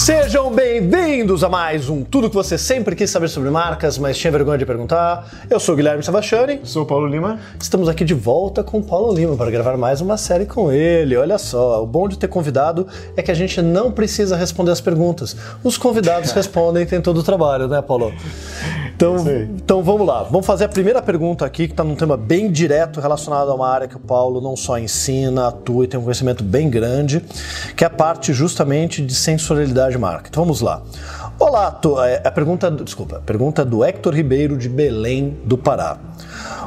Sejam bem-vindos a mais um Tudo que você sempre quis saber sobre marcas, mas tinha vergonha de perguntar. Eu sou o Guilherme Sebastiani. Sou o Paulo Lima. Estamos aqui de volta com o Paulo Lima para gravar mais uma série com ele. Olha só, o bom de ter convidado é que a gente não precisa responder as perguntas. Os convidados respondem e tem todo o trabalho, né, Paulo? Então, então vamos lá. Vamos fazer a primeira pergunta aqui, que está num tema bem direto relacionado a uma área que o Paulo não só ensina, atua e tem um conhecimento bem grande, que é a parte justamente de sensorialidade de marca. Então vamos lá. Olá. É, a pergunta, desculpa, a pergunta é do Hector Ribeiro de Belém do Pará.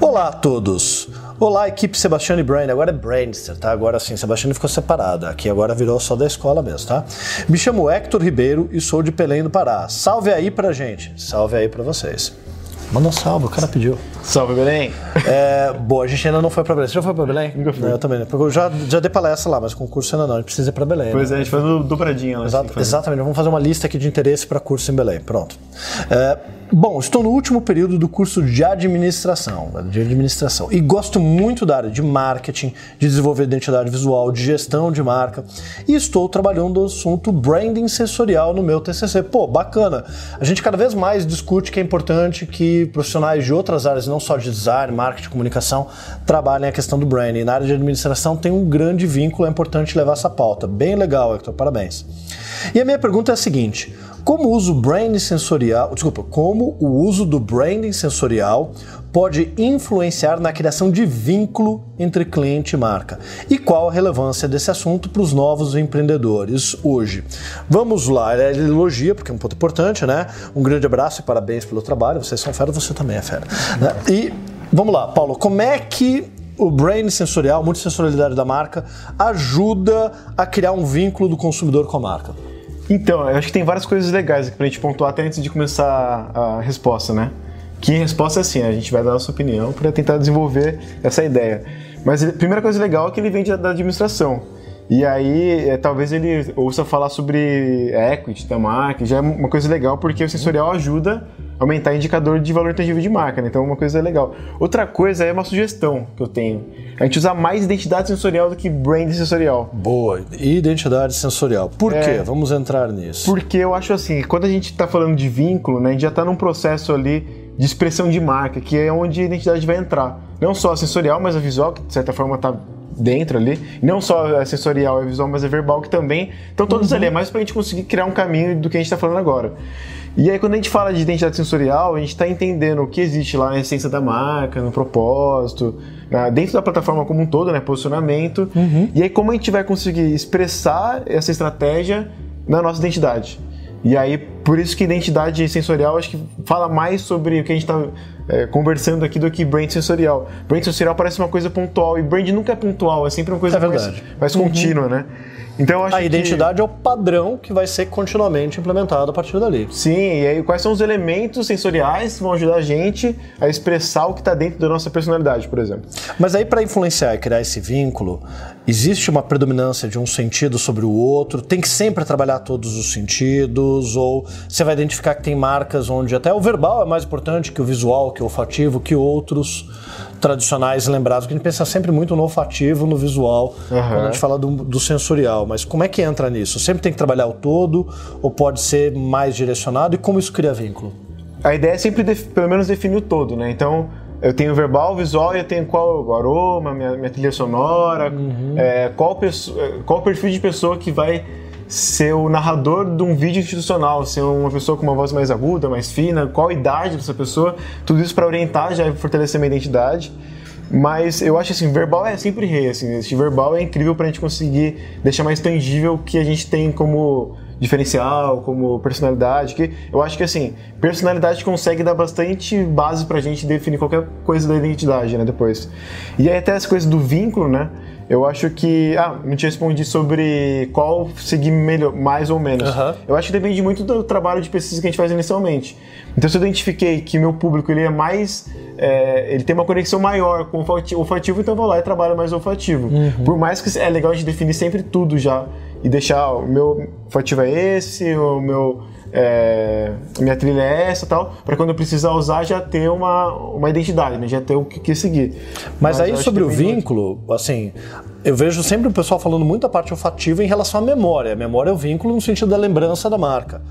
Olá a todos. Olá, equipe Sebastião e Brain. Agora é Brainster, tá? Agora sim, Sebastião ficou separado. Aqui agora virou só da escola mesmo, tá? Me chamo Hector Ribeiro e sou de Belém do Pará. Salve aí pra gente. Salve aí pra vocês. Manda um salve, o cara pediu. Salve, Belém. É, boa, a gente ainda não foi pra Belém. Você já foi pra Belém? Nunca fui. Não, eu também não. Porque eu já, já dei palestra lá, mas concurso ainda não. A gente precisa ir pra Belém. Pois né? é, a gente faz dobradinha lá. Exato- assim, exatamente, vamos fazer uma lista aqui de interesse para curso em Belém. Pronto. É, bom, estou no último período do curso de administração, de administração e gosto muito da área de marketing, de desenvolver identidade visual, de gestão de marca e estou trabalhando o assunto branding sensorial no meu TCC. Pô, bacana. A gente cada vez mais discute que é importante que profissionais de outras áreas, não só de design, marketing, comunicação, trabalhem a questão do branding. Na área de administração tem um grande vínculo, é importante levar essa pauta. Bem legal, Hector, parabéns. E a minha pergunta é a seguinte: como uso o branding sensorial, desculpa, como o uso do branding sensorial pode influenciar na criação de vínculo entre cliente e marca? E qual a relevância desse assunto para os novos empreendedores hoje? Vamos lá, ele elogia, porque é um ponto importante, né? Um grande abraço e parabéns pelo trabalho. Vocês são fera, você também é fera. né? E vamos lá, Paulo, como é que o brain sensorial, multissensorialidade da marca, ajuda a criar um vínculo do consumidor com a marca? Então, eu acho que tem várias coisas legais aqui pra gente pontuar até antes de começar a resposta, né? Que resposta é assim, a gente vai dar a nossa opinião para tentar desenvolver essa ideia. Mas a primeira coisa legal é que ele vem da administração. E aí, é, talvez ele ouça falar sobre equity da marca, já é uma coisa legal porque o sensorial ajuda aumentar o indicador de valor tangível de marca, né? Então, é uma coisa legal. Outra coisa é uma sugestão que eu tenho. A gente usar mais identidade sensorial do que brand sensorial. Boa, identidade sensorial. Por É. quê? Vamos entrar nisso. Porque eu acho assim, quando a gente está falando de vínculo, né, a gente já está num processo ali de expressão de marca, que é onde a identidade vai entrar. Não só a sensorial, mas a visual, que de certa forma está dentro ali. E não só a sensorial e a visual, mas a verbal, que também. Então todos ali, é mais para a gente conseguir criar um caminho do que a gente está falando agora. E aí, quando a gente fala de identidade sensorial, a gente está entendendo o que existe lá na essência da marca, no propósito, na- dentro da plataforma como um todo, né? Posicionamento. E aí, como a gente vai conseguir expressar essa estratégia na nossa identidade. E aí, por isso que identidade sensorial acho que fala mais sobre o que a gente está conversando aqui do que brand sensorial. Brand sensorial parece uma coisa pontual e brand nunca é pontual, é sempre uma coisa É mais, mais contínua, né? Então A que- identidade é o padrão que vai ser continuamente implementado a partir dali. Sim, e aí quais são os elementos sensoriais que vão ajudar a gente a expressar o que está dentro da nossa personalidade, por exemplo? Mas aí, para influenciar e criar esse vínculo, existe uma predominância de um sentido sobre o outro? Tem que sempre trabalhar todos os sentidos? Ou você vai identificar que tem marcas onde até o verbal é mais importante que o visual, que o olfativo, que outros tradicionais lembrados? Que a gente pensa sempre muito no olfativo, no visual, Aham. quando a gente fala do, do sensorial. Mas como é que entra nisso? Sempre tem que trabalhar o todo? Ou pode ser mais direcionado? E como isso cria vínculo? A ideia é sempre, pelo menos, definir o todo, né? Então, eu tenho verbal, visual e eu tenho qual o aroma, minha, minha trilha sonora, é, qual, qual o perfil de pessoa que vai ser o narrador de um vídeo institucional, ser uma pessoa com uma voz mais aguda, mais fina, qual a idade dessa pessoa, tudo isso para orientar já e fortalecer minha identidade. Mas eu acho assim, verbal é sempre rei, assim, esse verbal é incrível pra gente conseguir deixar mais tangível o que a gente tem como diferencial, como personalidade, que eu acho que assim, personalidade consegue dar bastante base pra gente definir qualquer coisa da identidade, né, depois. E aí até essa coisa do vínculo, né, eu acho que. Ah, não te respondi sobre qual seguir melhor, mais ou menos. Aham. Eu acho que depende muito do trabalho de pesquisa que a gente faz inicialmente. Então, se eu identifiquei que meu público ele é mais. é, ele tem uma conexão maior com o olfati- olfativo, então eu vou lá e trabalho mais olfativo. Por mais que é legal a gente definir sempre tudo já e deixar o meu olfativo é esse, o meu. É, minha trilha é essa tal, para quando eu precisar usar já ter uma, uma identidade, né? já ter o que, que seguir. Mas, aí eu acho sobre o muito. vínculo, assim, eu vejo sempre o pessoal falando muito da parte olfativa em relação à memória. A memória é o vínculo no sentido da lembrança da marca.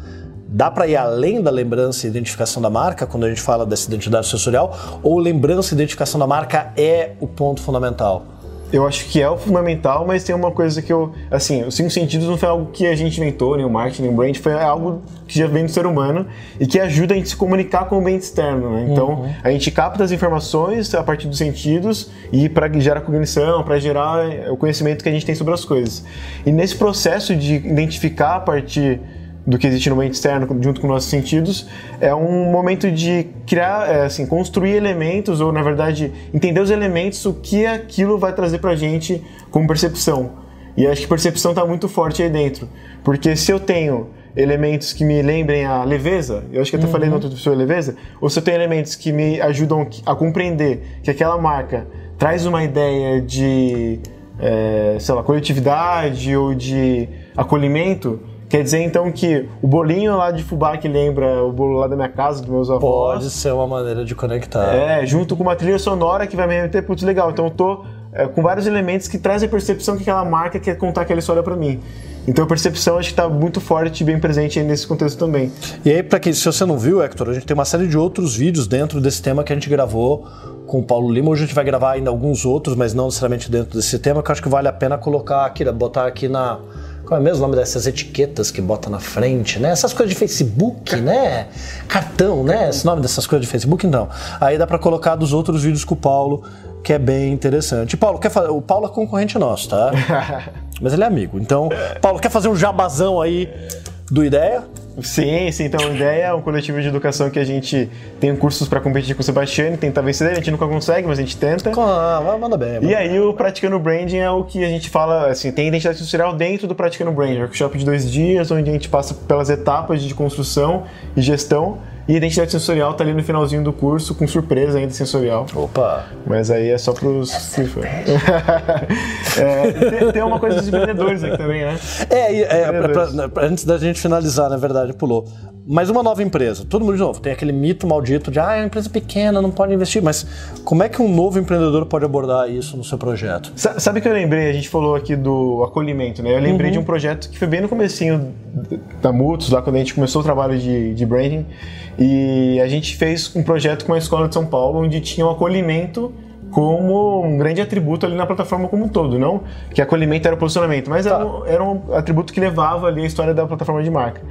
Dá para ir além da lembrança e identificação da marca quando a gente fala dessa identidade sensorial? Ou lembrança e identificação da marca é o ponto fundamental? Eu acho que é o fundamental, mas tem uma coisa que eu. Assim, os cinco sentidos não foi algo que a gente inventou, nem o marketing, nem o brand, foi algo que já vem do ser humano e que ajuda a gente a se comunicar com o ambiente externo. Né? Então, uhum. a gente capta as informações a partir dos sentidos e para gerar cognição, para gerar o conhecimento que a gente tem sobre as coisas. E nesse processo de identificar a partir do que existe no ambiente externo junto com nossos sentidos, é um momento de criar, é, assim, construir elementos ou na verdade entender os elementos, o que aquilo vai trazer para a gente como percepção. E acho que percepção está muito forte aí dentro, porque se eu tenho elementos que me lembrem a leveza, eu acho que até uhum. falei no outro sobre leveza, ou se eu tenho elementos que me ajudam a compreender que aquela marca traz uma ideia de, é, sei lá, coletividade ou de acolhimento, Quer dizer então que o bolinho lá de fubá que lembra o bolo lá da minha casa, dos meus avós. Pode ser uma maneira de conectar. É, junto com uma trilha sonora que vai me remeter, putz, legal. Então eu tô é, com vários elementos que trazem a percepção que aquela marca quer contar aquela história para mim. Então a percepção acho que está muito forte e bem presente nesse contexto também. E aí, para quem, se você não viu, Hector, a gente tem uma série de outros vídeos dentro desse tema que a gente gravou com o Paulo Lima. Hoje a gente vai gravar ainda alguns outros, mas não necessariamente dentro desse tema, que eu acho que vale a pena colocar aqui, botar aqui na qual é mesmo o nome dessas etiquetas que bota na frente, né? Essas coisas de Facebook, né? Cartão, né? Esse nome dessas coisas de Facebook, então. Aí dá para colocar dos outros vídeos com o Paulo, que é bem interessante. Paulo, quer fazer... o Paulo é concorrente nosso, tá? Mas ele é amigo. Então, Paulo, quer fazer um jabazão aí do Ideia? Sim, sim. Então, a ideia é um coletivo de educação que a gente tem cursos para competir com o Sebastião, tenta vencer. A gente nunca consegue, mas a gente tenta. Ah, manda bem. Manda e aí, o Praticando Branding é o que a gente fala, assim, tem identidade social dentro do Praticando Branding. Workshop de dois dias, onde a gente passa pelas etapas de construção e gestão e identidade sensorial tá ali no finalzinho do curso, com surpresa ainda sensorial. Opa! Mas aí é só pros. é, tem, tem, uma coisa dos empreendedores aqui também, né? É, é pra, pra, pra, antes da gente finalizar, na verdade, pulou. Mas uma nova empresa, todo mundo de novo, tem aquele mito maldito de ah, é uma empresa pequena, não pode investir, mas como é que um novo empreendedor pode abordar isso no seu projeto? Sabe que eu lembrei, a gente falou aqui do acolhimento, né? Eu lembrei uhum. de um projeto que foi bem no comecinho da Mutus, lá quando a gente começou o trabalho de, de branding, e a gente fez um projeto com a escola de São Paulo, onde tinha o um acolhimento como um grande atributo ali na plataforma como um todo, não que acolhimento era o posicionamento, mas tá. era, um, era um atributo que levava ali a história da plataforma de marca.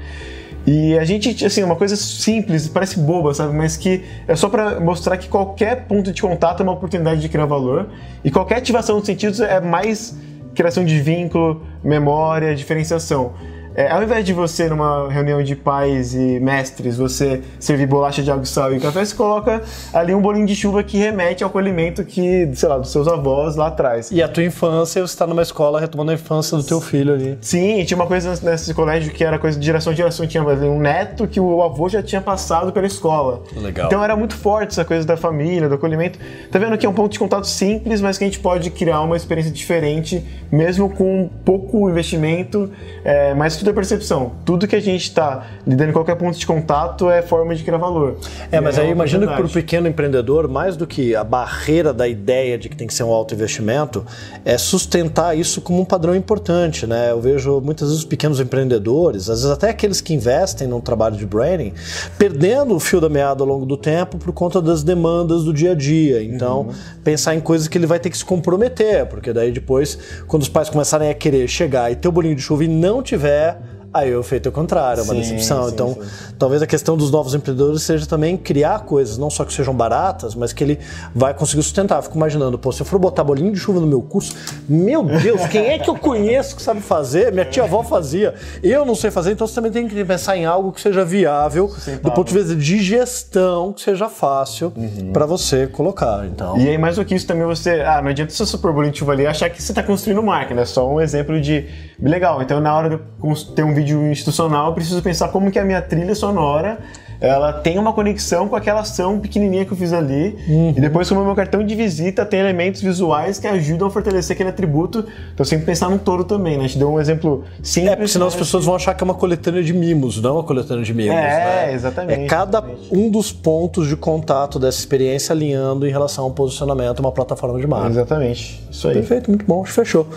E a gente, assim, uma coisa simples, parece boba, sabe? Mas que é só para mostrar que qualquer ponto de contato é uma oportunidade de criar valor e qualquer ativação dos sentidos é mais criação de vínculo, memória, diferenciação. É, ao invés de você, numa reunião de pais e mestres, você servir bolacha de água e sal e café, você coloca ali um bolinho de chuva que remete ao acolhimento que, sei lá, dos seus avós lá atrás. E a tua infância, você está numa escola retomando a infância do teu filho ali. Sim, tinha uma coisa nesse colégio que era coisa de geração em geração. Tinha um neto que o avô já tinha passado pela escola. Legal. Então era muito forte essa coisa da família, do acolhimento. Tá vendo que é um ponto de contato simples, mas que a gente pode criar uma experiência diferente, mesmo com pouco investimento, é, mas tudo é percepção. Tudo que a gente está lidando em qualquer ponto de contato é forma de criar valor. É, mas é aí imagino que para o pequeno empreendedor, mais do que a barreira da ideia de que tem que ser um alto investimento, é sustentar isso como um padrão importante. Né? Eu vejo muitas vezes os pequenos empreendedores, às vezes até aqueles que investem num trabalho de branding, perdendo o fio da meada ao longo do tempo por conta das demandas do dia a dia. Então, uhum. pensar em coisas que ele vai ter que se comprometer, porque daí depois, quando os pais começarem a querer chegar e ter o bolinho de chuva e não tiver Aí eu feito o contrário, é uma sim, decepção. Sim, então, sim. talvez a questão dos novos empreendedores seja também criar coisas, não só que sejam baratas, mas que ele vai conseguir sustentar. Eu fico imaginando, pô, se eu for botar bolinho de chuva no meu curso, meu Deus, quem é que eu conheço que sabe fazer? Minha tia avó fazia, eu não sei fazer, então você também tem que pensar em algo que seja viável, do ponto de vista de gestão, que seja fácil uhum. para você colocar. Então. E aí, mais do que isso, também você. Ah, não adianta você super bolinho de chuva ali achar que você está construindo marca, né? Só um exemplo de. Legal, então na hora de ter um vídeo vídeo institucional, eu preciso pensar como que a minha trilha sonora ela tem uma conexão com aquela ação pequenininha que eu fiz ali. Uhum. E depois, como o meu cartão de visita tem elementos visuais que ajudam a fortalecer aquele atributo. Então, sempre pensar no todo também, né? A gente deu um exemplo simples. É, porque senão as pessoas vão achar que é uma coletânea de mimos, não uma coletânea de mimos. É, né? exatamente. É cada exatamente. um dos pontos de contato dessa experiência alinhando em relação ao posicionamento, uma plataforma de marca. Exatamente. Isso aí. Perfeito, muito bom, fechou.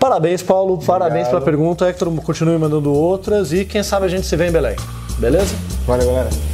Parabéns, Paulo. Obrigado. Parabéns pela pergunta. Hector, continue mandando outras e quem sabe a gente se vê em Belém. Beleza? Valeu, galera.